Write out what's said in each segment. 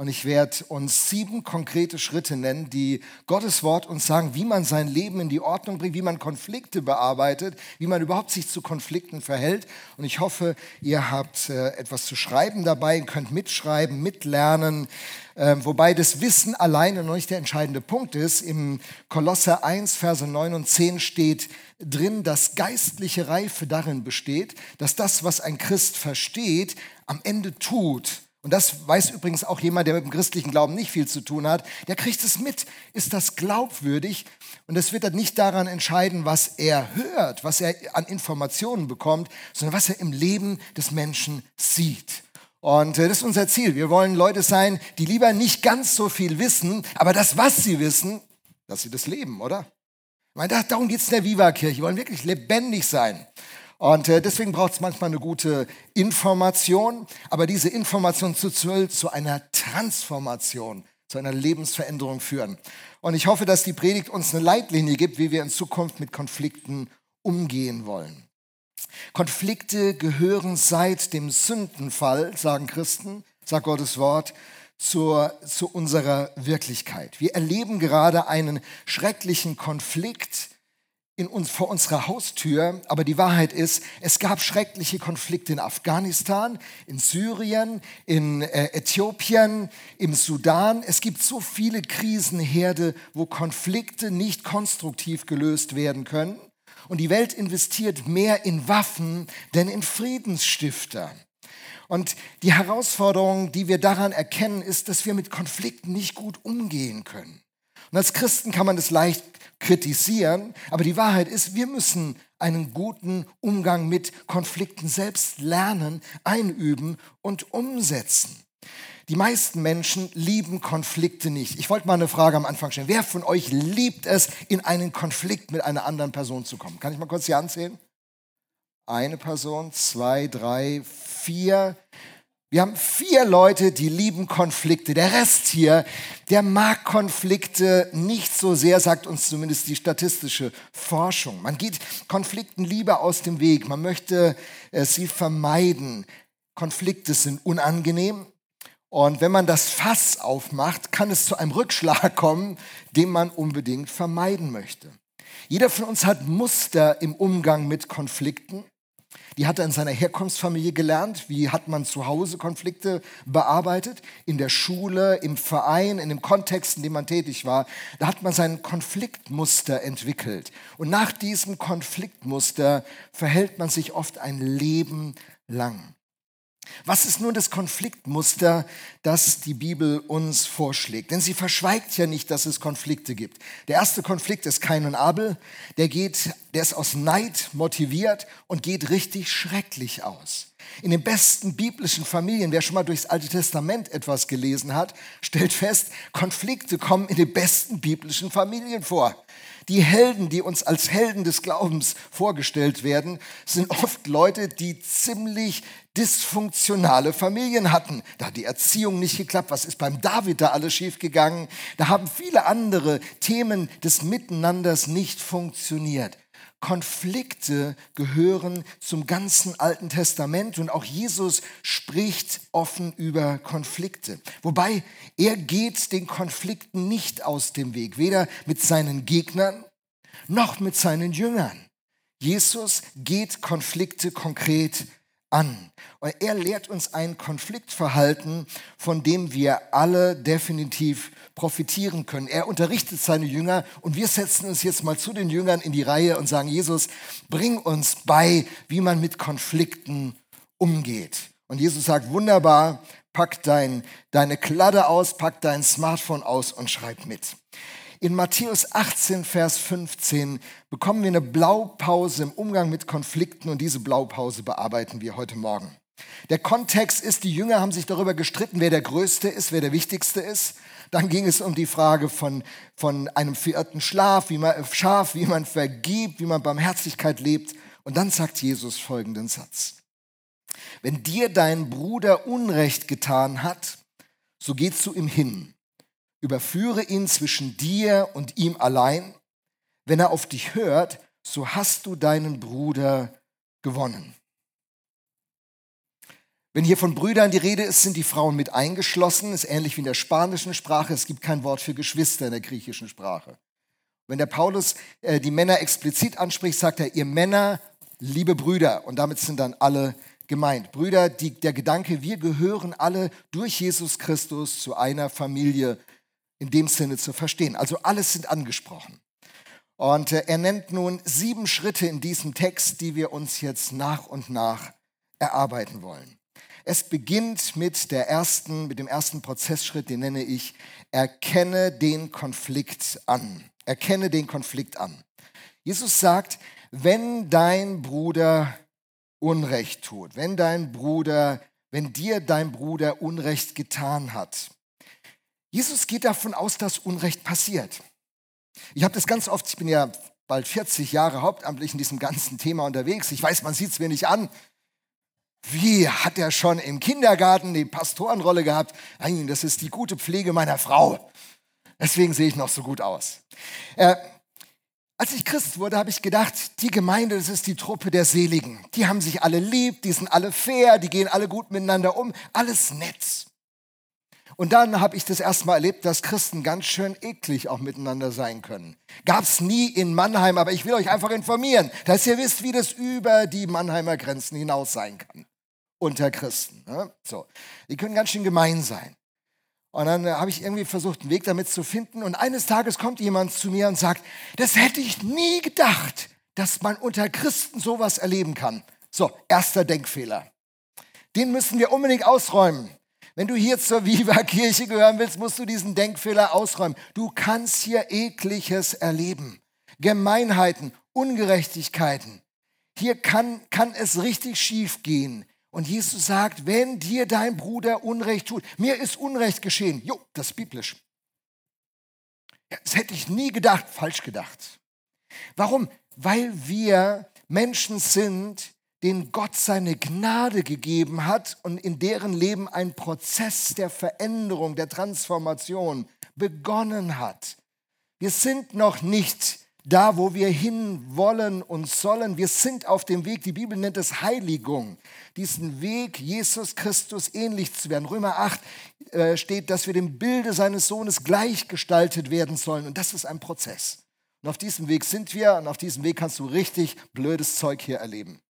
Und ich werde uns sieben konkrete Schritte nennen, die Gottes Wort uns sagen, wie man sein Leben in die Ordnung bringt, wie man Konflikte bearbeitet, wie man überhaupt sich zu Konflikten verhält. Und ich hoffe, ihr habt äh, etwas zu schreiben dabei, könnt mitschreiben, mitlernen. Äh, wobei das Wissen alleine noch nicht der entscheidende Punkt ist. Im Kolosser 1, Verse 9 und 10 steht drin, dass geistliche Reife darin besteht, dass das, was ein Christ versteht, am Ende tut und das weiß übrigens auch jemand, der mit dem christlichen Glauben nicht viel zu tun hat. Der kriegt es mit. Ist das glaubwürdig? Und es wird dann nicht daran entscheiden, was er hört, was er an Informationen bekommt, sondern was er im Leben des Menschen sieht. Und äh, das ist unser Ziel. Wir wollen Leute sein, die lieber nicht ganz so viel wissen, aber das, was sie wissen, dass sie das leben, oder? Ich meine, darum geht es in der Viva-Kirche. Wir wollen wirklich lebendig sein. Und äh, deswegen braucht es manchmal eine gute Information, aber diese Information zu, zu einer Transformation, zu einer Lebensveränderung führen. Und ich hoffe, dass die Predigt uns eine Leitlinie gibt, wie wir in Zukunft mit Konflikten umgehen wollen. Konflikte gehören seit dem Sündenfall, sagen Christen, sagt Gottes Wort, zur, zu unserer Wirklichkeit. Wir erleben gerade einen schrecklichen Konflikt in uns, vor unserer Haustür. Aber die Wahrheit ist, es gab schreckliche Konflikte in Afghanistan, in Syrien, in äh, Äthiopien, im Sudan. Es gibt so viele Krisenherde, wo Konflikte nicht konstruktiv gelöst werden können. Und die Welt investiert mehr in Waffen denn in Friedensstifter. Und die Herausforderung, die wir daran erkennen, ist, dass wir mit Konflikten nicht gut umgehen können. Und als Christen kann man das leicht kritisieren, aber die Wahrheit ist, wir müssen einen guten Umgang mit Konflikten selbst lernen, einüben und umsetzen. Die meisten Menschen lieben Konflikte nicht. Ich wollte mal eine Frage am Anfang stellen. Wer von euch liebt es, in einen Konflikt mit einer anderen Person zu kommen? Kann ich mal kurz hier anzählen? Eine Person, zwei, drei, vier. Wir haben vier Leute, die lieben Konflikte. Der Rest hier, der mag Konflikte nicht so sehr, sagt uns zumindest die statistische Forschung. Man geht Konflikten lieber aus dem Weg. Man möchte äh, sie vermeiden. Konflikte sind unangenehm. Und wenn man das Fass aufmacht, kann es zu einem Rückschlag kommen, den man unbedingt vermeiden möchte. Jeder von uns hat Muster im Umgang mit Konflikten. Die hat er in seiner Herkunftsfamilie gelernt. Wie hat man zu Hause Konflikte bearbeitet? In der Schule, im Verein, in dem Kontext, in dem man tätig war. Da hat man sein Konfliktmuster entwickelt. Und nach diesem Konfliktmuster verhält man sich oft ein Leben lang. Was ist nun das Konfliktmuster, das die Bibel uns vorschlägt? Denn sie verschweigt ja nicht, dass es Konflikte gibt. Der erste Konflikt ist Kain und Abel. Der geht, der ist aus Neid motiviert und geht richtig schrecklich aus. In den besten biblischen Familien, wer schon mal durchs Alte Testament etwas gelesen hat, stellt fest, Konflikte kommen in den besten biblischen Familien vor. Die Helden, die uns als Helden des Glaubens vorgestellt werden, sind oft Leute, die ziemlich dysfunktionale Familien hatten. Da hat die Erziehung nicht geklappt. Was ist beim David da alles schiefgegangen? Da haben viele andere Themen des Miteinanders nicht funktioniert. Konflikte gehören zum ganzen Alten Testament und auch Jesus spricht offen über Konflikte. Wobei er geht den Konflikten nicht aus dem Weg, weder mit seinen Gegnern noch mit seinen Jüngern. Jesus geht Konflikte konkret an. Und er lehrt uns ein Konfliktverhalten, von dem wir alle definitiv profitieren können. Er unterrichtet seine Jünger und wir setzen uns jetzt mal zu den Jüngern in die Reihe und sagen, Jesus, bring uns bei, wie man mit Konflikten umgeht. Und Jesus sagt, wunderbar, pack dein, deine Kladde aus, pack dein Smartphone aus und schreib mit. In Matthäus 18, Vers 15 bekommen wir eine Blaupause im Umgang mit Konflikten und diese Blaupause bearbeiten wir heute Morgen. Der Kontext ist, die Jünger haben sich darüber gestritten, wer der Größte ist, wer der Wichtigste ist. Dann ging es um die Frage von, von einem verirrten Schlaf, wie man, Schaf, wie man vergibt, wie man Barmherzigkeit lebt. Und dann sagt Jesus folgenden Satz. Wenn dir dein Bruder Unrecht getan hat, so geh zu ihm hin Überführe ihn zwischen dir und ihm allein. Wenn er auf dich hört, so hast du deinen Bruder gewonnen. Wenn hier von Brüdern die Rede ist, sind die Frauen mit eingeschlossen. Ist ähnlich wie in der spanischen Sprache. Es gibt kein Wort für Geschwister in der griechischen Sprache. Wenn der Paulus äh, die Männer explizit anspricht, sagt er, ihr Männer, liebe Brüder. Und damit sind dann alle gemeint. Brüder, die, der Gedanke, wir gehören alle durch Jesus Christus zu einer Familie, in dem Sinne zu verstehen. Also alles sind angesprochen. Und äh, er nennt nun sieben Schritte in diesem Text, die wir uns jetzt nach und nach erarbeiten wollen. Es beginnt mit, der ersten, mit dem ersten Prozessschritt, den nenne ich, erkenne den Konflikt an. Erkenne den Konflikt an. Jesus sagt, wenn dein Bruder Unrecht tut, wenn dein Bruder, wenn dir dein Bruder Unrecht getan hat. Jesus geht davon aus, dass Unrecht passiert. Ich habe das ganz oft, ich bin ja bald 40 Jahre hauptamtlich in diesem ganzen Thema unterwegs. Ich weiß, man sieht es mir nicht an. Wie hat er schon im Kindergarten die Pastorenrolle gehabt? Nein, das ist die gute Pflege meiner Frau. Deswegen sehe ich noch so gut aus. Äh, als ich Christ wurde, habe ich gedacht, die Gemeinde, das ist die Truppe der Seligen. Die haben sich alle lieb, die sind alle fair, die gehen alle gut miteinander um, alles nett. Und dann habe ich das erstmal erlebt, dass Christen ganz schön eklig auch miteinander sein können. Gab es nie in Mannheim, aber ich will euch einfach informieren, dass ihr wisst, wie das über die Mannheimer Grenzen hinaus sein kann unter Christen. Ne? So, die können ganz schön gemein sein. Und dann äh, habe ich irgendwie versucht, einen Weg damit zu finden. Und eines Tages kommt jemand zu mir und sagt, das hätte ich nie gedacht, dass man unter Christen sowas erleben kann. So, erster Denkfehler. Den müssen wir unbedingt ausräumen. Wenn du hier zur Viva-Kirche gehören willst, musst du diesen Denkfehler ausräumen. Du kannst hier ekliges erleben. Gemeinheiten, Ungerechtigkeiten. Hier kann, kann es richtig schief gehen. Und Jesus sagt, wenn dir dein Bruder Unrecht tut, mir ist Unrecht geschehen. Jo, das ist biblisch. Das hätte ich nie gedacht, falsch gedacht. Warum? Weil wir Menschen sind, denen Gott seine Gnade gegeben hat und in deren Leben ein Prozess der Veränderung, der Transformation begonnen hat. Wir sind noch nicht da, wo wir hin wollen und sollen. Wir sind auf dem Weg, die Bibel nennt es Heiligung, diesen Weg, Jesus Christus ähnlich zu werden. Römer 8 äh, steht, dass wir dem Bilde seines Sohnes gleichgestaltet werden sollen. Und das ist ein Prozess. Und auf diesem Weg sind wir und auf diesem Weg kannst du richtig blödes Zeug hier erleben.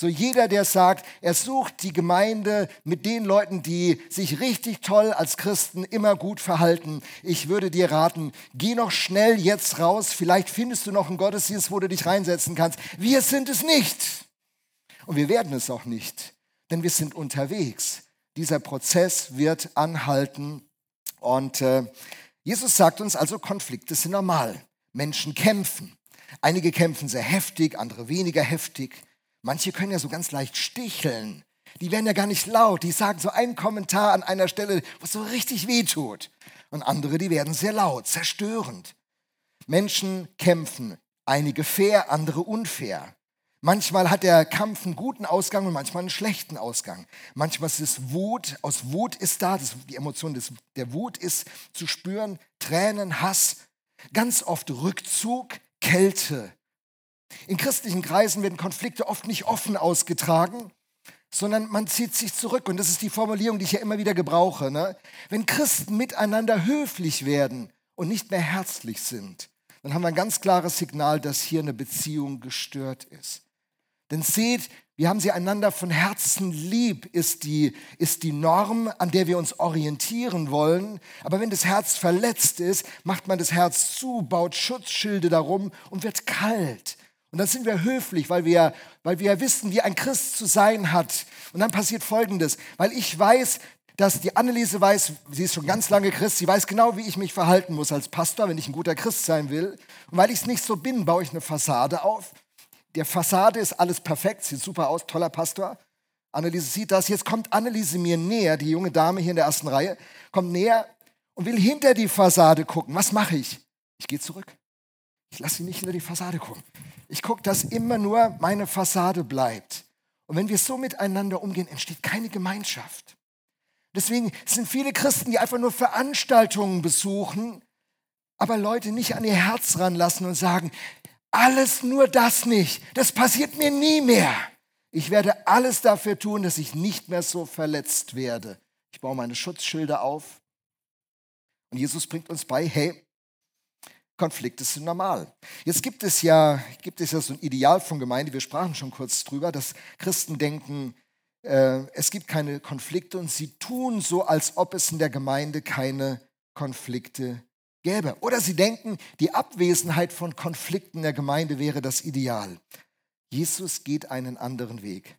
So jeder, der sagt, er sucht die Gemeinde mit den Leuten, die sich richtig toll als Christen immer gut verhalten. Ich würde dir raten, geh noch schnell jetzt raus. Vielleicht findest du noch einen Gottesdienst, wo du dich reinsetzen kannst. Wir sind es nicht. Und wir werden es auch nicht, denn wir sind unterwegs. Dieser Prozess wird anhalten. Und äh, Jesus sagt uns also, Konflikte sind normal. Menschen kämpfen. Einige kämpfen sehr heftig, andere weniger heftig. Manche können ja so ganz leicht sticheln. Die werden ja gar nicht laut. Die sagen so einen Kommentar an einer Stelle, was so richtig weh tut. Und andere, die werden sehr laut, zerstörend. Menschen kämpfen. Einige fair, andere unfair. Manchmal hat der Kampf einen guten Ausgang und manchmal einen schlechten Ausgang. Manchmal ist es Wut, aus Wut ist da, das, die Emotion des, der Wut ist zu spüren, Tränen, Hass, ganz oft Rückzug, Kälte, in christlichen Kreisen werden Konflikte oft nicht offen ausgetragen, sondern man zieht sich zurück. Und das ist die Formulierung, die ich ja immer wieder gebrauche. Ne? Wenn Christen miteinander höflich werden und nicht mehr herzlich sind, dann haben wir ein ganz klares Signal, dass hier eine Beziehung gestört ist. Denn seht, wir haben sie einander von Herzen lieb, ist die, ist die Norm, an der wir uns orientieren wollen. Aber wenn das Herz verletzt ist, macht man das Herz zu, baut Schutzschilde darum und wird kalt. Und dann sind wir höflich, weil wir, weil wir wissen, wie ein Christ zu sein hat. Und dann passiert Folgendes, weil ich weiß, dass die Anneliese weiß, sie ist schon ganz lange Christ, sie weiß genau, wie ich mich verhalten muss als Pastor, wenn ich ein guter Christ sein will. Und weil ich es nicht so bin, baue ich eine Fassade auf. Der Fassade ist alles perfekt, sieht super aus, toller Pastor. Anneliese sieht das. Jetzt kommt Anneliese mir näher, die junge Dame hier in der ersten Reihe, kommt näher und will hinter die Fassade gucken. Was mache ich? Ich gehe zurück. Ich lasse sie nicht hinter die Fassade gucken. Ich gucke, dass immer nur meine Fassade bleibt. Und wenn wir so miteinander umgehen, entsteht keine Gemeinschaft. Deswegen sind viele Christen, die einfach nur Veranstaltungen besuchen, aber Leute nicht an ihr Herz ranlassen und sagen, alles nur das nicht, das passiert mir nie mehr. Ich werde alles dafür tun, dass ich nicht mehr so verletzt werde. Ich baue meine Schutzschilder auf. Und Jesus bringt uns bei, hey, Konflikte sind normal. Jetzt gibt es ja, gibt es ja so ein Ideal von Gemeinde, wir sprachen schon kurz drüber, dass Christen denken, äh, es gibt keine Konflikte und sie tun so, als ob es in der Gemeinde keine Konflikte gäbe. Oder sie denken, die Abwesenheit von Konflikten in der Gemeinde wäre das Ideal. Jesus geht einen anderen Weg.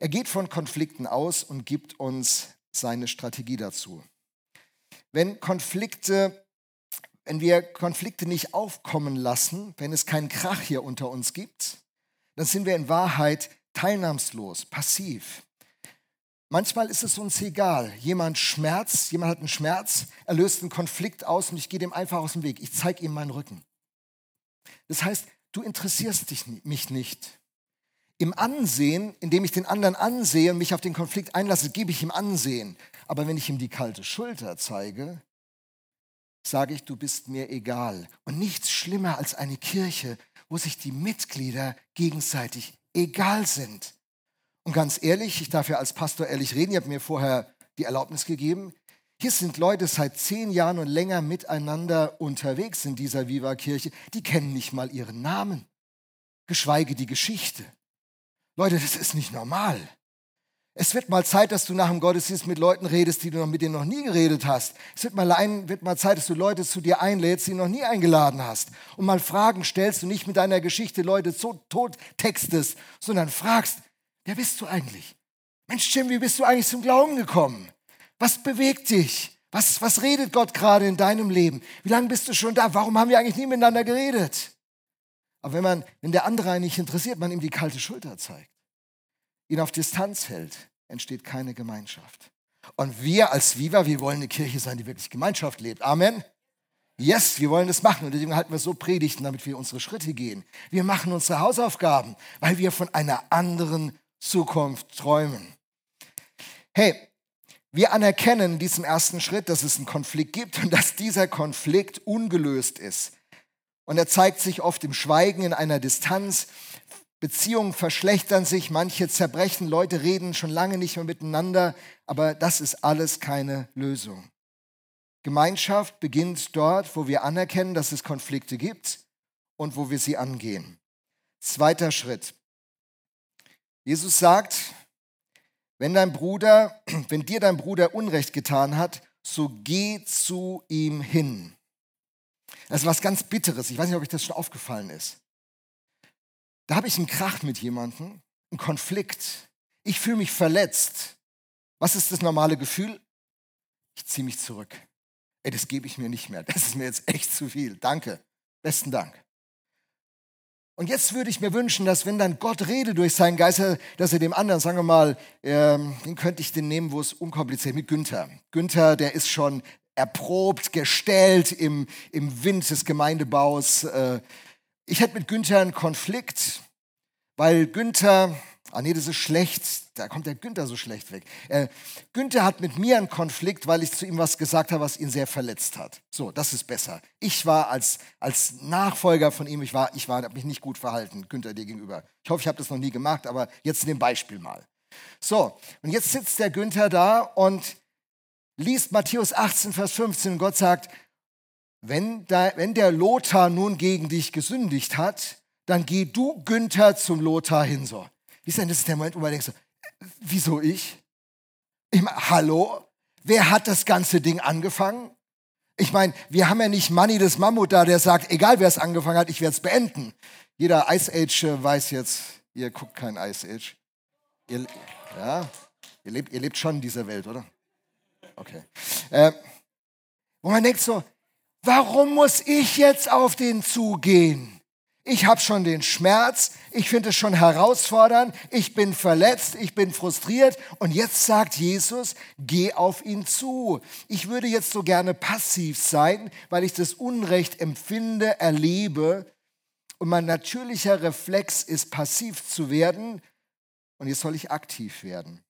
Er geht von Konflikten aus und gibt uns seine Strategie dazu. Wenn Konflikte, wenn wir Konflikte nicht aufkommen lassen, wenn es keinen Krach hier unter uns gibt, dann sind wir in Wahrheit teilnahmslos, passiv. Manchmal ist es uns egal. Jemand schmerzt, jemand hat einen Schmerz, er löst einen Konflikt aus und ich gehe dem einfach aus dem Weg. Ich zeige ihm meinen Rücken. Das heißt, du interessierst dich, mich nicht. Im Ansehen, indem ich den anderen ansehe und mich auf den Konflikt einlasse, gebe ich ihm Ansehen. Aber wenn ich ihm die kalte Schulter zeige, sage ich, du bist mir egal. Und nichts schlimmer als eine Kirche, wo sich die Mitglieder gegenseitig egal sind. Und ganz ehrlich, ich darf ja als Pastor ehrlich reden, ihr habt mir vorher die Erlaubnis gegeben. Hier sind Leute seit zehn Jahren und länger miteinander unterwegs in dieser Viva-Kirche, die kennen nicht mal ihren Namen, geschweige die Geschichte. Leute, das ist nicht normal. Es wird mal Zeit, dass du nach dem Gottesdienst mit Leuten redest, die du noch mit denen noch nie geredet hast. Es wird mal, ein, wird mal Zeit, dass du Leute zu dir einlädst, die du noch nie eingeladen hast. Und mal Fragen stellst und nicht mit deiner Geschichte Leute tot textest, sondern fragst, wer bist du eigentlich? Mensch, Jim, wie bist du eigentlich zum Glauben gekommen? Was bewegt dich? Was, was redet Gott gerade in deinem Leben? Wie lange bist du schon da? Warum haben wir eigentlich nie miteinander geredet? Aber wenn, man, wenn der andere einen nicht interessiert, man ihm die kalte Schulter zeigt, ihn auf Distanz hält, entsteht keine Gemeinschaft. Und wir als Viva, wir wollen eine Kirche sein, die wirklich Gemeinschaft lebt. Amen. Yes, wir wollen das machen und deswegen halten wir so Predigten, damit wir unsere Schritte gehen. Wir machen unsere Hausaufgaben, weil wir von einer anderen Zukunft träumen. Hey, wir anerkennen in diesem ersten Schritt, dass es einen Konflikt gibt und dass dieser Konflikt ungelöst ist. Und er zeigt sich oft im Schweigen, in einer Distanz. Beziehungen verschlechtern sich, manche zerbrechen, Leute reden schon lange nicht mehr miteinander, aber das ist alles keine Lösung. Gemeinschaft beginnt dort, wo wir anerkennen, dass es Konflikte gibt und wo wir sie angehen. Zweiter Schritt. Jesus sagt, wenn dein Bruder, wenn dir dein Bruder Unrecht getan hat, so geh zu ihm hin. Das ist was ganz Bitteres. Ich weiß nicht, ob euch das schon aufgefallen ist. Da habe ich einen Krach mit jemandem, einen Konflikt. Ich fühle mich verletzt. Was ist das normale Gefühl? Ich ziehe mich zurück. Ey, das gebe ich mir nicht mehr. Das ist mir jetzt echt zu viel. Danke. Besten Dank. Und jetzt würde ich mir wünschen, dass wenn dann Gott redet durch seinen Geist, dass er dem anderen, sagen wir mal, ähm, den könnte ich den nehmen, wo es unkompliziert mit Günther. Günther, der ist schon erprobt, gestellt im, im Wind des Gemeindebaus. Äh, ich hätte mit Günther einen Konflikt, weil Günther, ah nee, das ist schlecht, da kommt der Günther so schlecht weg. Äh, Günther hat mit mir einen Konflikt, weil ich zu ihm was gesagt habe, was ihn sehr verletzt hat. So, das ist besser. Ich war als, als Nachfolger von ihm, ich war, ich war, habe mich nicht gut verhalten, Günther dir gegenüber. Ich hoffe, ich habe das noch nie gemacht, aber jetzt in dem Beispiel mal. So, und jetzt sitzt der Günther da und liest Matthäus 18, Vers 15 und Gott sagt, wenn, da, wenn der Lothar nun gegen dich gesündigt hat, dann geh du, Günther, zum Lothar hin. So. Wisst das ist der Moment, wo man denkt so, wieso ich? ich mein, hallo? Wer hat das ganze Ding angefangen? Ich meine, wir haben ja nicht Manny das Mammut da, der sagt, egal wer es angefangen hat, ich werde es beenden. Jeder Ice Age äh, weiß jetzt, ihr guckt kein Ice Age. Ihr, ja, ihr lebt, ihr lebt schon in dieser Welt, oder? Okay. Äh, wo man denkt so, warum muss ich jetzt auf den zugehen? Ich habe schon den Schmerz, ich finde es schon herausfordernd, ich bin verletzt, ich bin frustriert und jetzt sagt Jesus, geh auf ihn zu. Ich würde jetzt so gerne passiv sein, weil ich das Unrecht empfinde, erlebe und mein natürlicher Reflex ist, passiv zu werden und jetzt soll ich aktiv werden.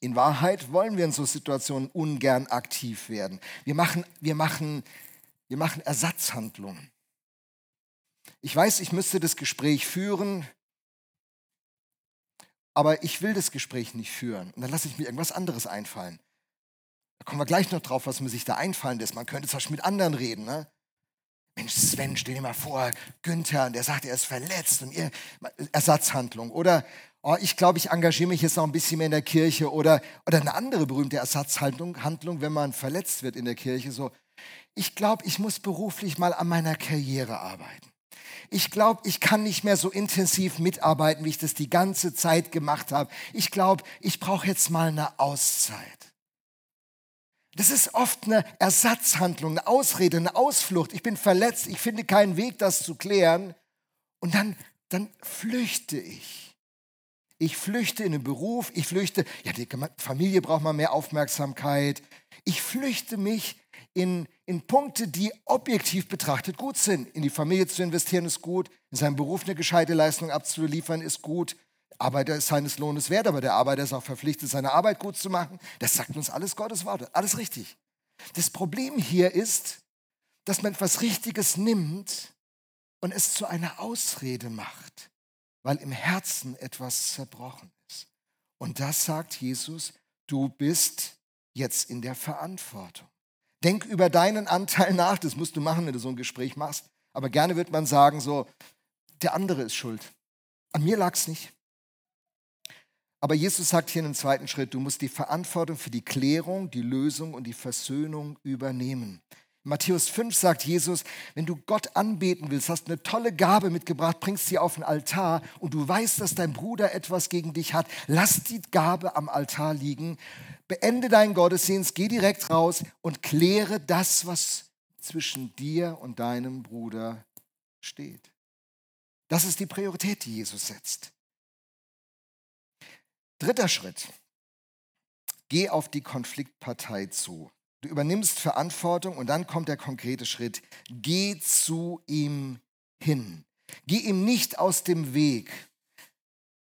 In Wahrheit wollen wir in so Situationen ungern aktiv werden. Wir machen, wir machen, wir machen Ersatzhandlungen. Ich weiß, ich müsste das Gespräch führen, aber ich will das Gespräch nicht führen. Und dann lasse ich mir irgendwas anderes einfallen. Da kommen wir gleich noch drauf, was mir sich da einfallen lässt. Man könnte zum Beispiel mit anderen reden. Ne? Mensch, Sven, stell dir mal vor, Günther, der sagt, er ist verletzt und ihr, Ersatzhandlung. Oder oh, ich glaube, ich engagiere mich jetzt noch ein bisschen mehr in der Kirche. Oder, oder eine andere berühmte Ersatzhandlung, Handlung, wenn man verletzt wird in der Kirche. So, ich glaube, ich muss beruflich mal an meiner Karriere arbeiten. Ich glaube, ich kann nicht mehr so intensiv mitarbeiten, wie ich das die ganze Zeit gemacht habe. Ich glaube, ich brauche jetzt mal eine Auszeit. Das ist oft eine Ersatzhandlung, eine Ausrede, eine Ausflucht. Ich bin verletzt, ich finde keinen Weg, das zu klären. Und dann, dann flüchte ich. Ich flüchte in den Beruf, ich flüchte, ja, die Familie braucht mal mehr Aufmerksamkeit. Ich flüchte mich in, in Punkte, die objektiv betrachtet gut sind. In die Familie zu investieren ist gut, in seinem Beruf eine gescheite Leistung abzuliefern ist gut, Arbeiter ist seines Lohnes wert, aber der Arbeiter ist auch verpflichtet, seine Arbeit gut zu machen. Das sagt uns alles Gottes Wort. Alles richtig. Das Problem hier ist, dass man etwas Richtiges nimmt und es zu einer Ausrede macht, weil im Herzen etwas zerbrochen ist. Und das sagt Jesus, du bist jetzt in der Verantwortung. Denk über deinen Anteil nach, das musst du machen, wenn du so ein Gespräch machst. Aber gerne wird man sagen, so, der andere ist schuld. An mir lag es nicht. Aber Jesus sagt hier in einem zweiten Schritt, du musst die Verantwortung für die Klärung, die Lösung und die Versöhnung übernehmen. In Matthäus 5 sagt Jesus, wenn du Gott anbeten willst, hast eine tolle Gabe mitgebracht, bringst sie auf den Altar und du weißt, dass dein Bruder etwas gegen dich hat, lass die Gabe am Altar liegen, beende deinen Gottesdienst, geh direkt raus und kläre das, was zwischen dir und deinem Bruder steht. Das ist die Priorität, die Jesus setzt. Dritter Schritt. Geh auf die Konfliktpartei zu. Du übernimmst Verantwortung und dann kommt der konkrete Schritt. Geh zu ihm hin. Geh ihm nicht aus dem Weg.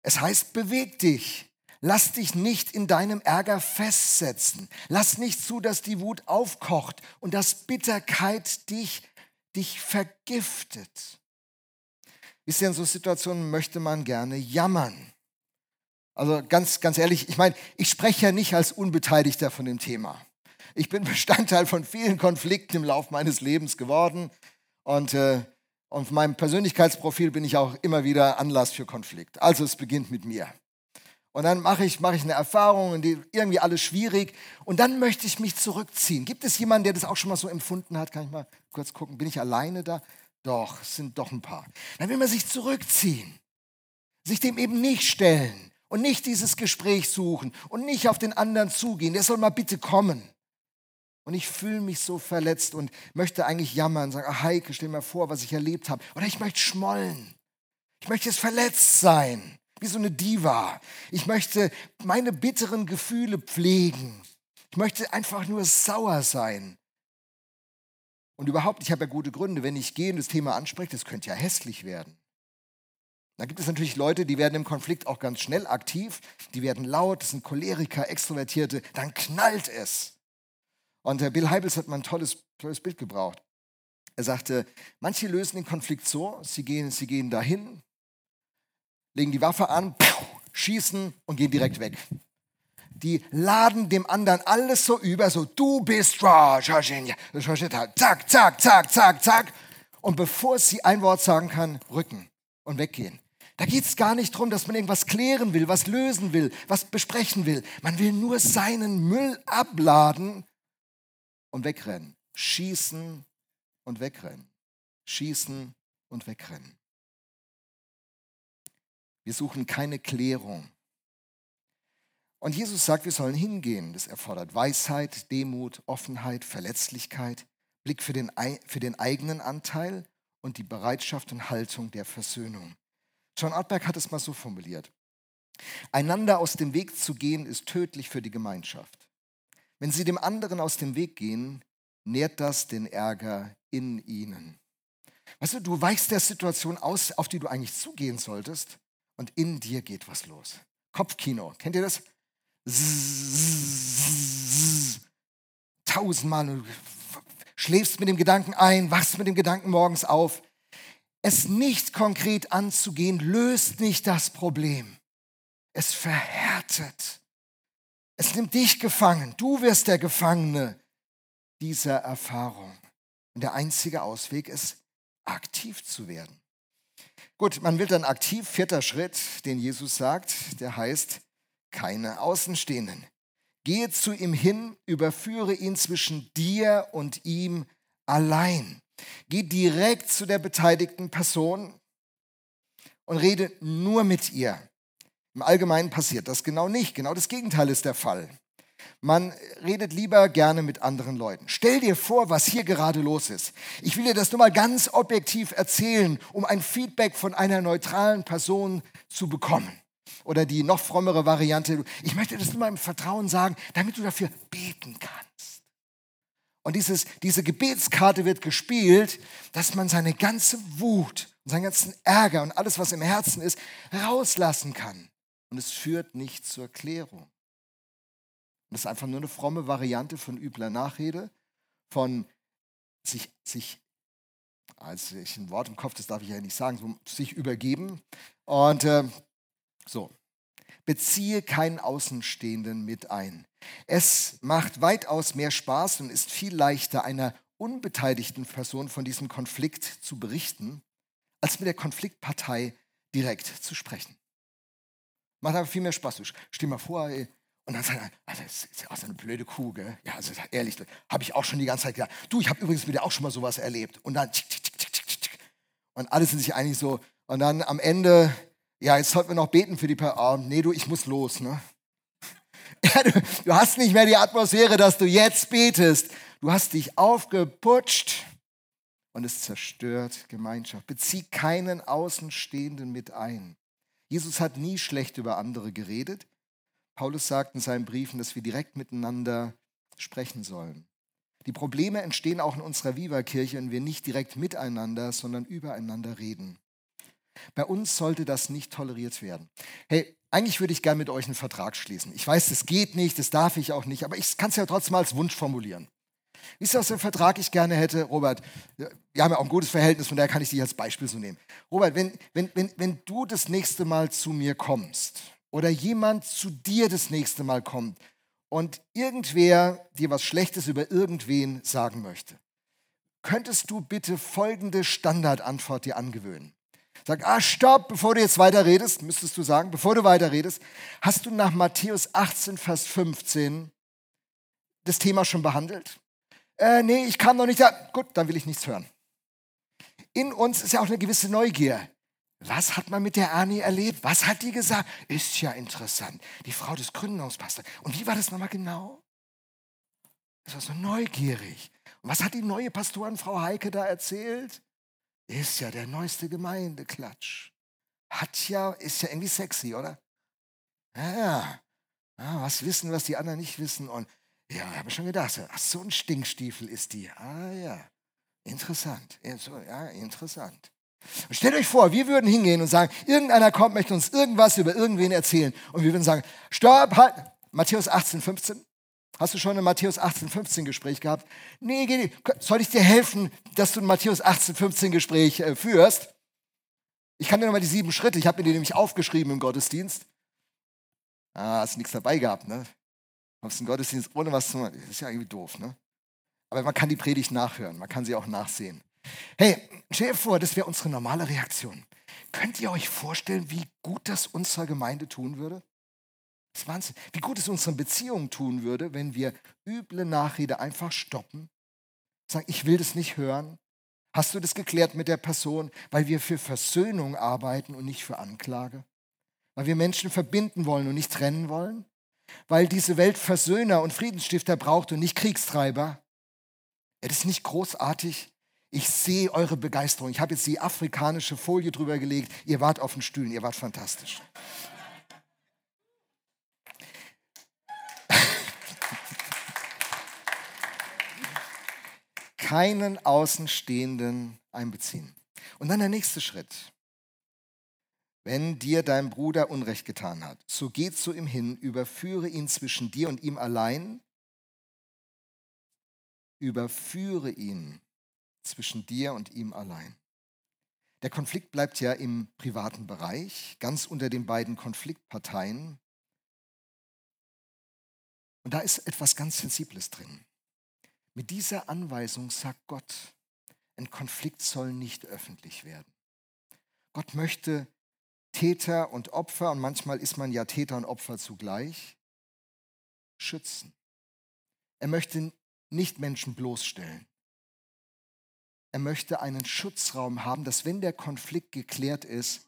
Es heißt, beweg dich. Lass dich nicht in deinem Ärger festsetzen. Lass nicht zu, dass die Wut aufkocht und dass Bitterkeit dich, dich vergiftet. Wisst ihr, in so Situationen möchte man gerne jammern. Also ganz, ganz ehrlich, ich meine, ich spreche ja nicht als Unbeteiligter von dem Thema. Ich bin Bestandteil von vielen Konflikten im Laufe meines Lebens geworden und äh, auf meinem Persönlichkeitsprofil bin ich auch immer wieder Anlass für Konflikt. Also es beginnt mit mir. Und dann mache ich, mache ich eine Erfahrung und die, irgendwie alles schwierig. Und dann möchte ich mich zurückziehen. Gibt es jemanden, der das auch schon mal so empfunden hat? Kann ich mal kurz gucken. Bin ich alleine da? Doch, es sind doch ein paar. Dann will man sich zurückziehen. Sich dem eben nicht stellen. Und nicht dieses Gespräch suchen und nicht auf den anderen zugehen. Der soll mal bitte kommen. Und ich fühle mich so verletzt und möchte eigentlich jammern, sagen, ach Heike, stell mir vor, was ich erlebt habe. Oder ich möchte schmollen. Ich möchte jetzt verletzt sein, wie so eine Diva. Ich möchte meine bitteren Gefühle pflegen. Ich möchte einfach nur sauer sein. Und überhaupt, ich habe ja gute Gründe, wenn ich gehe und das Thema anspreche, das könnte ja hässlich werden. Da gibt es natürlich Leute, die werden im Konflikt auch ganz schnell aktiv, die werden laut, das sind Choleriker, Extrovertierte, dann knallt es. Und der Bill Heibels hat mal ein tolles, tolles Bild gebraucht. Er sagte, manche lösen den Konflikt so, sie gehen, sie gehen dahin, legen die Waffe an, schießen und gehen direkt weg. Die laden dem anderen alles so über, so du bist zack, zack, zack, zack, zack. Und bevor sie ein Wort sagen kann, rücken und weggehen. Da geht es gar nicht darum, dass man irgendwas klären will, was lösen will, was besprechen will. Man will nur seinen Müll abladen und wegrennen. Schießen und wegrennen. Schießen und wegrennen. Wir suchen keine Klärung. Und Jesus sagt, wir sollen hingehen. Das erfordert Weisheit, Demut, Offenheit, Verletzlichkeit, Blick für den, für den eigenen Anteil und die Bereitschaft und Haltung der Versöhnung. John Ortberg hat es mal so formuliert. Einander aus dem Weg zu gehen ist tödlich für die Gemeinschaft. Wenn Sie dem anderen aus dem Weg gehen, nährt das den Ärger in Ihnen. Weißt du, du weichst der Situation aus, auf die du eigentlich zugehen solltest, und in dir geht was los. Kopfkino, kennt ihr das? Tausendmal, schläfst mit dem Gedanken ein, wachst mit dem Gedanken morgens auf es nicht konkret anzugehen, löst nicht das Problem. Es verhärtet. Es nimmt dich gefangen. Du wirst der Gefangene dieser Erfahrung. Und der einzige Ausweg ist, aktiv zu werden. Gut, man wird dann aktiv. Vierter Schritt, den Jesus sagt, der heißt, keine Außenstehenden. Gehe zu ihm hin, überführe ihn zwischen dir und ihm allein. Geh direkt zu der beteiligten Person und rede nur mit ihr. Im Allgemeinen passiert das genau nicht. Genau das Gegenteil ist der Fall. Man redet lieber gerne mit anderen Leuten. Stell dir vor, was hier gerade los ist. Ich will dir das nur mal ganz objektiv erzählen, um ein Feedback von einer neutralen Person zu bekommen. Oder die noch frommere Variante, ich möchte das nur mal im Vertrauen sagen, damit du dafür beten kannst. Und dieses, diese Gebetskarte wird gespielt, dass man seine ganze Wut und seinen ganzen Ärger und alles, was im Herzen ist, rauslassen kann. Und es führt nicht zur Klärung. Das ist einfach nur eine fromme Variante von übler Nachrede, von sich, sich also ich ein Wort im Kopf, das darf ich ja nicht sagen, so sich übergeben. Und äh, so, beziehe keinen Außenstehenden mit ein. Es macht weitaus mehr Spaß und ist viel leichter, einer unbeteiligten Person von diesem Konflikt zu berichten, als mit der Konfliktpartei direkt zu sprechen. Macht aber viel mehr Spaß. Stell mal vor, ey, und dann sagt er, also das ist ja auch so eine blöde Kuh, gell? Ja, also ehrlich, habe ich auch schon die ganze Zeit gedacht. Du, ich habe übrigens mit dir auch schon mal sowas erlebt. Und dann, tsk, tsk, tsk, und alle sind sich eigentlich so. Und dann am Ende, ja, jetzt sollten wir noch beten für die Person. Oh, nee, du, ich muss los, ne? Ja, du, du hast nicht mehr die Atmosphäre, dass du jetzt betest. Du hast dich aufgeputscht und es zerstört Gemeinschaft. Bezieh keinen Außenstehenden mit ein. Jesus hat nie schlecht über andere geredet. Paulus sagt in seinen Briefen, dass wir direkt miteinander sprechen sollen. Die Probleme entstehen auch in unserer Viva-Kirche, wenn wir nicht direkt miteinander, sondern übereinander reden. Bei uns sollte das nicht toleriert werden. Hey, eigentlich würde ich gerne mit euch einen Vertrag schließen. Ich weiß, das geht nicht, das darf ich auch nicht, aber ich kann es ja trotzdem als Wunsch formulieren. Wisst ihr, was für einen Vertrag ich gerne hätte, Robert? Wir haben ja auch ein gutes Verhältnis, von daher kann ich dich als Beispiel so nehmen. Robert, wenn, wenn, wenn, wenn du das nächste Mal zu mir kommst oder jemand zu dir das nächste Mal kommt und irgendwer dir was Schlechtes über irgendwen sagen möchte, könntest du bitte folgende Standardantwort dir angewöhnen. Sag, ah, stopp, bevor du jetzt weiterredest, müsstest du sagen, bevor du weiterredest, hast du nach Matthäus 18, Vers 15 das Thema schon behandelt? äh, nee, ich kam noch nicht da. Gut, dann will ich nichts hören. In uns ist ja auch eine gewisse Neugier. Was hat man mit der Ernie erlebt? Was hat die gesagt? Ist ja interessant. Die Frau des Gründungspastors. Und wie war das nochmal genau? Das war so neugierig. Und was hat die neue Pastorin Frau Heike da erzählt? Ist ja der neueste Gemeindeklatsch. Hat ja, ist ja irgendwie sexy, oder? Ja, ja. was wissen, was die anderen nicht wissen. Und ja, habe schon gedacht. Ach, so ein Stinkstiefel ist die. Ah ja, interessant. Ja, interessant. Und stellt euch vor, wir würden hingehen und sagen, irgendeiner kommt, möchte uns irgendwas über irgendwen erzählen. Und wir würden sagen, stopp, halt. Matthäus 18, 15. Hast du schon ein Matthäus 18, 15 Gespräch gehabt? Nee, geh nicht. Soll ich dir helfen, dass du ein Matthäus 18, 15 Gespräch äh, führst? Ich kann dir nochmal die sieben Schritte, ich habe mir die nämlich aufgeschrieben im Gottesdienst. Ah, hast nichts dabei gehabt, ne? In den Gottesdienst ohne was zu machen. Das ist ja irgendwie doof, ne? Aber man kann die Predigt nachhören, man kann sie auch nachsehen. Hey, stell dir vor, das wäre unsere normale Reaktion. Könnt ihr euch vorstellen, wie gut das unserer Gemeinde tun würde? Das ist Wahnsinn. Wie gut es unseren Beziehungen tun würde, wenn wir üble Nachrede einfach stoppen, sagen, ich will das nicht hören. Hast du das geklärt mit der Person, weil wir für Versöhnung arbeiten und nicht für Anklage? Weil wir Menschen verbinden wollen und nicht trennen wollen? weil diese Welt Versöhner und Friedensstifter braucht und nicht Kriegstreiber. Es ist nicht großartig. Ich sehe eure Begeisterung. Ich habe jetzt die afrikanische Folie drüber gelegt. Ihr wart auf den Stühlen, ihr wart fantastisch. Keinen Außenstehenden einbeziehen. Und dann der nächste Schritt. Wenn dir dein Bruder Unrecht getan hat, so geh zu ihm hin, überführe ihn zwischen dir und ihm allein. Überführe ihn zwischen dir und ihm allein. Der Konflikt bleibt ja im privaten Bereich, ganz unter den beiden Konfliktparteien. Und da ist etwas ganz Sensibles drin. Mit dieser Anweisung sagt Gott, ein Konflikt soll nicht öffentlich werden. Gott möchte Täter und Opfer, und manchmal ist man ja Täter und Opfer zugleich, schützen. Er möchte nicht Menschen bloßstellen. Er möchte einen Schutzraum haben, dass wenn der Konflikt geklärt ist,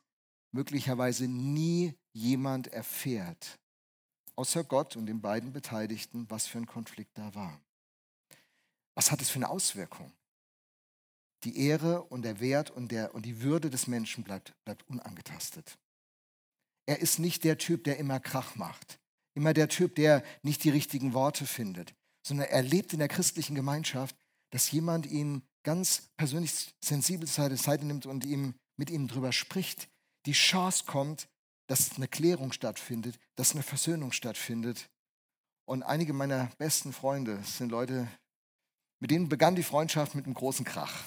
möglicherweise nie jemand erfährt, außer Gott und den beiden Beteiligten, was für ein Konflikt da war. Was hat es für eine Auswirkung? Die Ehre und der Wert und, der, und die Würde des Menschen bleibt, bleibt unangetastet. Er ist nicht der Typ, der immer Krach macht, immer der Typ, der nicht die richtigen Worte findet, sondern er lebt in der christlichen Gemeinschaft, dass jemand ihn ganz persönlich sensibel zur Seite nimmt und ihm, mit ihm darüber spricht. Die Chance kommt, dass eine Klärung stattfindet, dass eine Versöhnung stattfindet. Und einige meiner besten Freunde sind Leute, mit denen begann die Freundschaft mit einem großen Krach.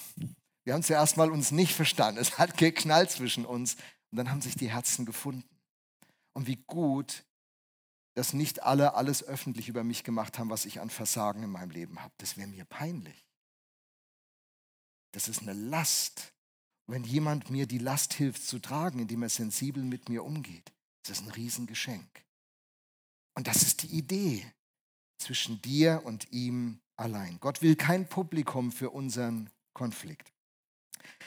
Wir haben zuerst mal uns nicht verstanden. Es hat geknallt zwischen uns und dann haben sich die Herzen gefunden. Und wie gut, dass nicht alle alles öffentlich über mich gemacht haben, was ich an Versagen in meinem Leben habe. Das wäre mir peinlich. Das ist eine Last. Wenn jemand mir die Last hilft zu tragen, indem er sensibel mit mir umgeht, das ist ein Riesengeschenk. Und das ist die Idee zwischen dir und ihm allein. Gott will kein Publikum für unseren Konflikt.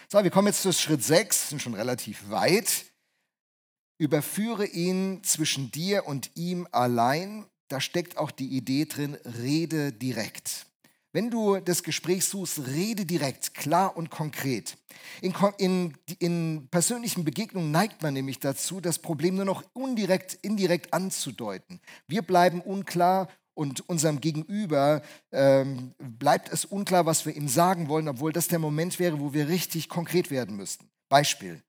So, wir kommen jetzt zu Schritt 6, sind schon relativ weit. Überführe ihn zwischen dir und ihm allein. Da steckt auch die Idee drin, rede direkt. Wenn du das Gespräch suchst, rede direkt, klar und konkret. In, in, in, persönlichen Begegnungen neigt man nämlich dazu, das Problem nur noch indirekt, indirekt anzudeuten. Wir bleiben unklar und unserem Gegenüber ähm, bleibt es unklar, was wir ihm sagen wollen, obwohl das der Moment wäre, wo wir richtig konkret werden müssten. Beispiel.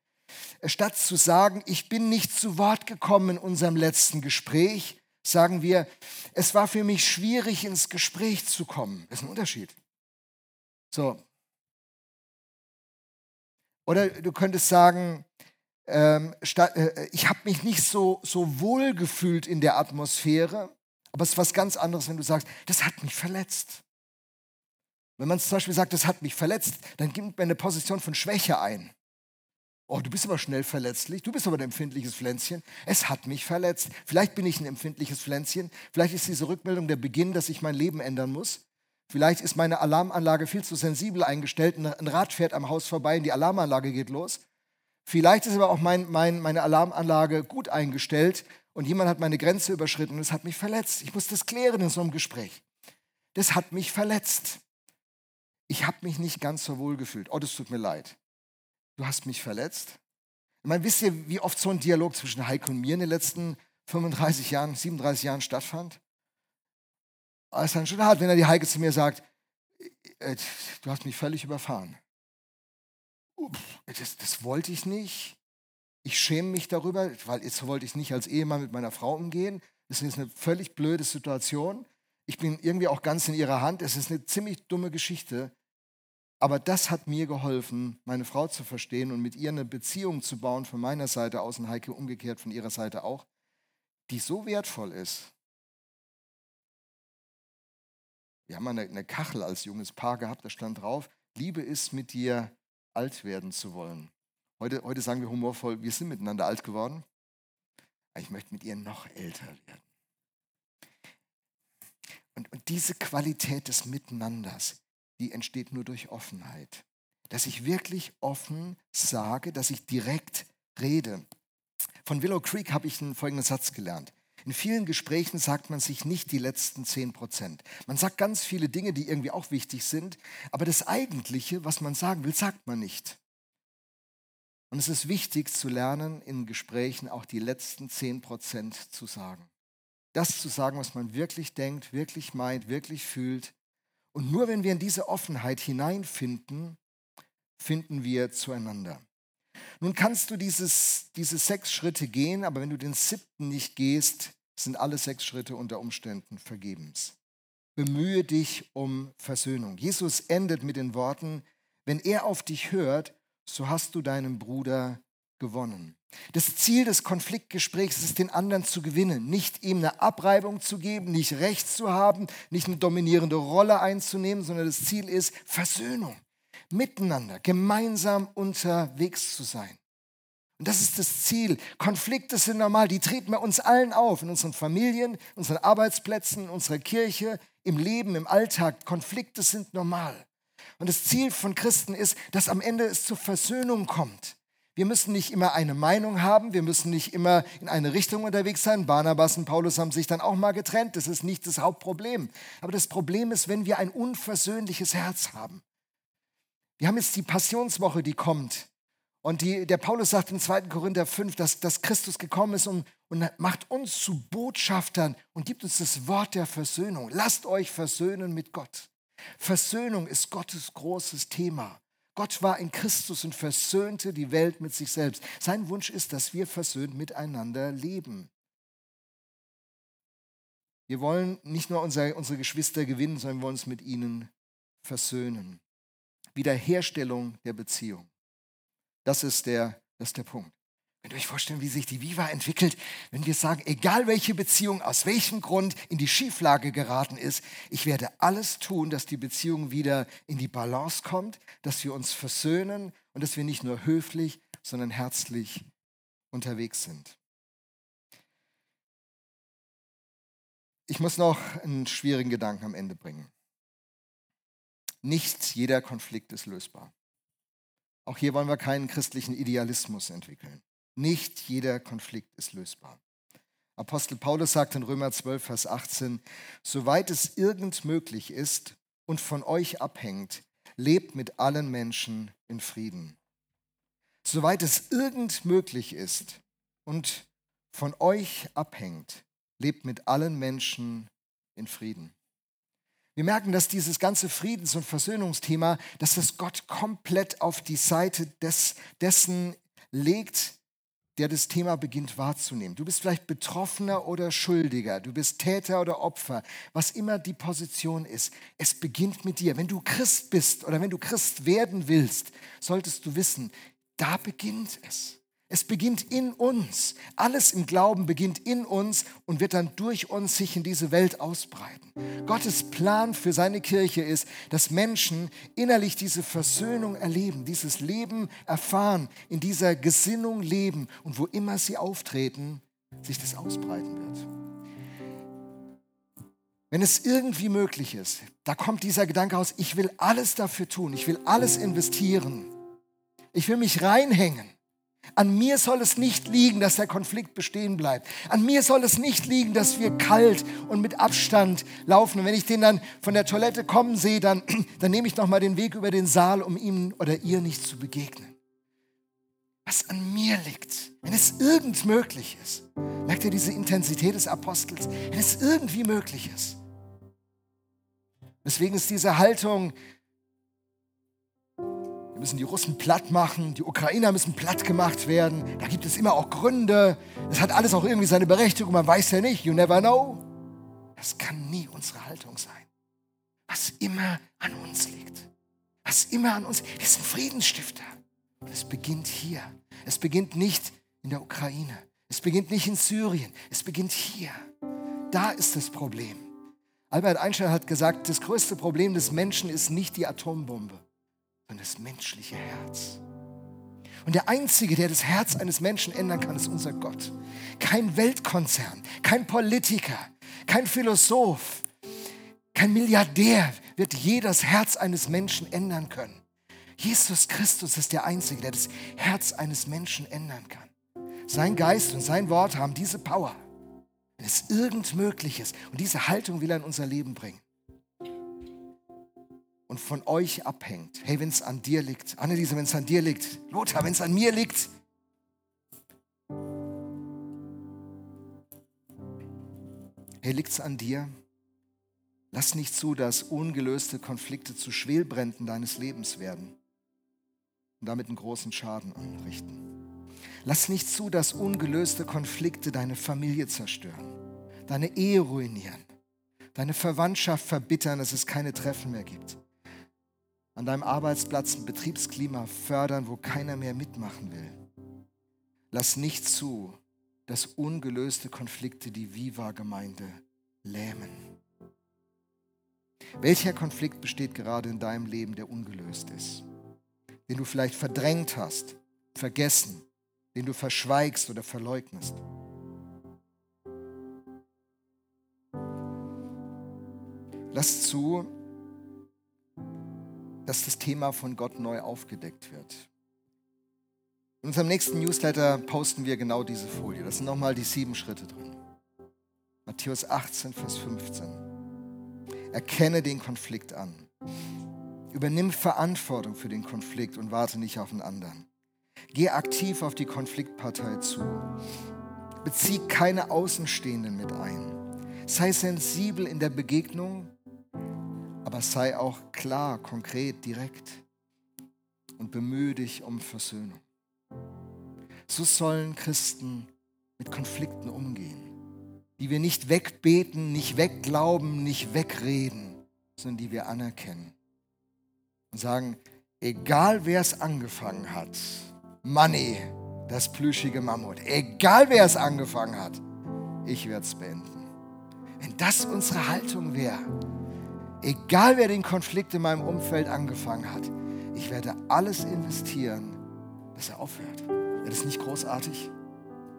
Statt zu sagen, ich bin nicht zu Wort gekommen in unserem letzten Gespräch, sagen wir, es war für mich schwierig, ins Gespräch zu kommen. Das ist ein Unterschied. So. Oder du könntest sagen, ähm, äh, ich habe mich nicht so, so wohl gefühlt in der Atmosphäre, aber es ist was ganz anderes, wenn du sagst, das hat mich verletzt. Wenn man zum Beispiel sagt, das hat mich verletzt, dann gibt man eine Position von Schwäche ein. Oh, du bist aber schnell verletzlich, du bist aber ein empfindliches Pflänzchen. Es hat mich verletzt. Vielleicht bin ich ein empfindliches Pflänzchen. Vielleicht ist diese Rückmeldung der Beginn, dass ich mein Leben ändern muss. Vielleicht ist meine Alarmanlage viel zu sensibel eingestellt. Ein Rad fährt am Haus vorbei und die Alarmanlage geht los. Vielleicht ist aber auch mein, mein, meine Alarmanlage gut eingestellt und jemand hat meine Grenze überschritten und es hat mich verletzt. Ich muss das klären in so einem Gespräch. Das hat mich verletzt. Ich habe mich nicht ganz so wohl gefühlt. Oh, das tut mir leid du hast mich verletzt. Ich meine, wisst ihr, wie oft so ein Dialog zwischen Heike und mir in den letzten 35 Jahren, 37 Jahren stattfand? Es ist dann schon hart, wenn er die Heike zu mir sagt, äh, du hast mich völlig überfahren. Das, das wollte ich nicht. Ich schäme mich darüber, weil jetzt wollte ich nicht als Ehemann mit meiner Frau umgehen. Das ist eine völlig blöde Situation. Ich bin irgendwie auch ganz in ihrer Hand. Es ist eine ziemlich dumme Geschichte. Aber das hat mir geholfen, meine Frau zu verstehen und mit ihr eine Beziehung zu bauen, von meiner Seite aus und Heike umgekehrt von ihrer Seite auch, die so wertvoll ist. Wir haben eine, eine Kachel als junges Paar gehabt, da stand drauf, Liebe ist, mit dir alt werden zu wollen. Heute, heute sagen wir humorvoll, wir sind miteinander alt geworden. Ich möchte mit ihr noch älter werden. Und, und diese Qualität des Miteinanders, die entsteht nur durch Offenheit. Dass ich wirklich offen sage, dass ich direkt rede. Von Willow Creek habe ich einen folgenden Satz gelernt. In vielen Gesprächen sagt man sich nicht die letzten 10 Prozent. Man sagt ganz viele Dinge, die irgendwie auch wichtig sind, aber das Eigentliche, was man sagen will, sagt man nicht. Und es ist wichtig zu lernen, in Gesprächen auch die letzten 10 Prozent zu sagen. Das zu sagen, was man wirklich denkt, wirklich meint, wirklich fühlt und nur wenn wir in diese Offenheit hineinfinden, finden wir zueinander. Nun kannst du dieses, diese sechs Schritte gehen, aber wenn du den siebten nicht gehst, sind alle sechs Schritte unter Umständen vergebens. Bemühe dich um Versöhnung. Jesus endet mit den Worten, wenn er auf dich hört, so hast du deinen Bruder gewonnen. Das Ziel des Konfliktgesprächs ist, den anderen zu gewinnen, nicht ihm eine Abreibung zu geben, nicht Recht zu haben, nicht eine dominierende Rolle einzunehmen, sondern das Ziel ist Versöhnung, miteinander, gemeinsam unterwegs zu sein. Und das ist das Ziel. Konflikte sind normal, die treten bei uns allen auf, in unseren Familien, unseren Arbeitsplätzen, in unserer Kirche, im Leben, im Alltag. Konflikte sind normal. Und das Ziel von Christen ist, dass am Ende es zur Versöhnung kommt. Wir müssen nicht immer eine Meinung haben, wir müssen nicht immer in eine Richtung unterwegs sein. Barnabas und Paulus haben sich dann auch mal getrennt, das ist nicht das Hauptproblem. Aber das Problem ist, wenn wir ein unversöhnliches Herz haben. Wir haben jetzt die Passionswoche, die kommt. Und die, der Paulus sagt in 2. Korinther 5, dass, dass Christus gekommen ist und, und macht uns zu Botschaftern und gibt uns das Wort der Versöhnung. Lasst euch versöhnen mit Gott. Versöhnung ist Gottes großes Thema. Gott war in Christus und versöhnte die Welt mit sich selbst. Sein Wunsch ist, dass wir versöhnt miteinander leben. Wir wollen nicht nur unsere, unsere Geschwister gewinnen, sondern wir wollen uns mit ihnen versöhnen. Wiederherstellung der Beziehung. Das ist der, das ist der Punkt. Könnt ihr euch vorstellen, wie sich die Viva entwickelt, wenn wir sagen, egal welche Beziehung, aus welchem Grund in die Schieflage geraten ist, ich werde alles tun, dass die Beziehung wieder in die Balance kommt, dass wir uns versöhnen und dass wir nicht nur höflich, sondern herzlich unterwegs sind. Ich muss noch einen schwierigen Gedanken am Ende bringen. Nicht jeder Konflikt ist lösbar. Auch hier wollen wir keinen christlichen Idealismus entwickeln. Nicht jeder Konflikt ist lösbar. Apostel Paulus sagt in Römer 12, Vers 18, soweit es irgend möglich ist und von euch abhängt, lebt mit allen Menschen in Frieden. Soweit es irgend möglich ist und von euch abhängt, lebt mit allen Menschen in Frieden. Wir merken, dass dieses ganze Friedens- und Versöhnungsthema, dass das Gott komplett auf die Seite des, dessen legt, der das Thema beginnt wahrzunehmen. Du bist vielleicht Betroffener oder Schuldiger, du bist Täter oder Opfer, was immer die Position ist. Es beginnt mit dir. Wenn du Christ bist oder wenn du Christ werden willst, solltest du wissen, da beginnt es. Es beginnt in uns. Alles im Glauben beginnt in uns und wird dann durch uns sich in diese Welt ausbreiten. Gottes Plan für seine Kirche ist, dass Menschen innerlich diese Versöhnung erleben, dieses Leben erfahren, in dieser Gesinnung leben und wo immer sie auftreten, sich das ausbreiten wird. Wenn es irgendwie möglich ist, da kommt dieser Gedanke aus, ich will alles dafür tun, ich will alles investieren, ich will mich reinhängen. An mir soll es nicht liegen, dass der Konflikt bestehen bleibt. An mir soll es nicht liegen, dass wir kalt und mit Abstand laufen. Und wenn ich den dann von der Toilette kommen sehe, dann, dann nehme ich nochmal den Weg über den Saal, um ihm oder ihr nicht zu begegnen. Was an mir liegt, wenn es irgend möglich ist, merkt ihr diese Intensität des Apostels, wenn es irgendwie möglich ist. Deswegen ist diese Haltung, wir müssen die Russen platt machen, die Ukrainer müssen platt gemacht werden. Da gibt es immer auch Gründe. Es hat alles auch irgendwie seine Berechtigung. Man weiß ja nicht. You never know. Das kann nie unsere Haltung sein. Was immer an uns liegt. Was immer an uns. Wir sind Friedensstifter. Und es beginnt hier. Es beginnt nicht in der Ukraine. Es beginnt nicht in Syrien. Es beginnt hier. Da ist das Problem. Albert Einstein hat gesagt, das größte Problem des Menschen ist nicht die Atombombe sondern das menschliche Herz. Und der Einzige, der das Herz eines Menschen ändern kann, ist unser Gott. Kein Weltkonzern, kein Politiker, kein Philosoph, kein Milliardär wird je das Herz eines Menschen ändern können. Jesus Christus ist der Einzige, der das Herz eines Menschen ändern kann. Sein Geist und sein Wort haben diese Power, wenn es irgend möglich ist. Und diese Haltung will er in unser Leben bringen und von euch abhängt. Hey, wenn es an dir liegt, Anneliese, wenn es an dir liegt, Lothar, wenn es an mir liegt, hey, liegt es an dir? Lass nicht zu, dass ungelöste Konflikte zu Schwelbränden deines Lebens werden und damit einen großen Schaden anrichten. Lass nicht zu, dass ungelöste Konflikte deine Familie zerstören, deine Ehe ruinieren, deine Verwandtschaft verbittern, dass es keine Treffen mehr gibt. An deinem Arbeitsplatz ein Betriebsklima fördern, wo keiner mehr mitmachen will. Lass nicht zu, dass ungelöste Konflikte die Viva-Gemeinde lähmen. Welcher Konflikt besteht gerade in deinem Leben, der ungelöst ist? Den du vielleicht verdrängt hast, vergessen, den du verschweigst oder verleugnest? Lass zu, dass das Thema von Gott neu aufgedeckt wird. In unserem nächsten Newsletter posten wir genau diese Folie. Das sind nochmal die sieben Schritte drin. Matthäus 18, Vers 15. Erkenne den Konflikt an. Übernimm Verantwortung für den Konflikt und warte nicht auf einen anderen. Geh aktiv auf die Konfliktpartei zu. Bezieh keine Außenstehenden mit ein. Sei sensibel in der Begegnung aber sei auch klar, konkret, direkt und bemühe dich um Versöhnung. So sollen Christen mit Konflikten umgehen, die wir nicht wegbeten, nicht wegglauben, nicht wegreden, sondern die wir anerkennen und sagen, egal wer es angefangen hat, Money, das plüschige Mammut, egal wer es angefangen hat, ich werde es beenden. Wenn das unsere Haltung wäre, Egal wer den Konflikt in meinem Umfeld angefangen hat, ich werde alles investieren, dass er aufhört. Wäre das nicht großartig?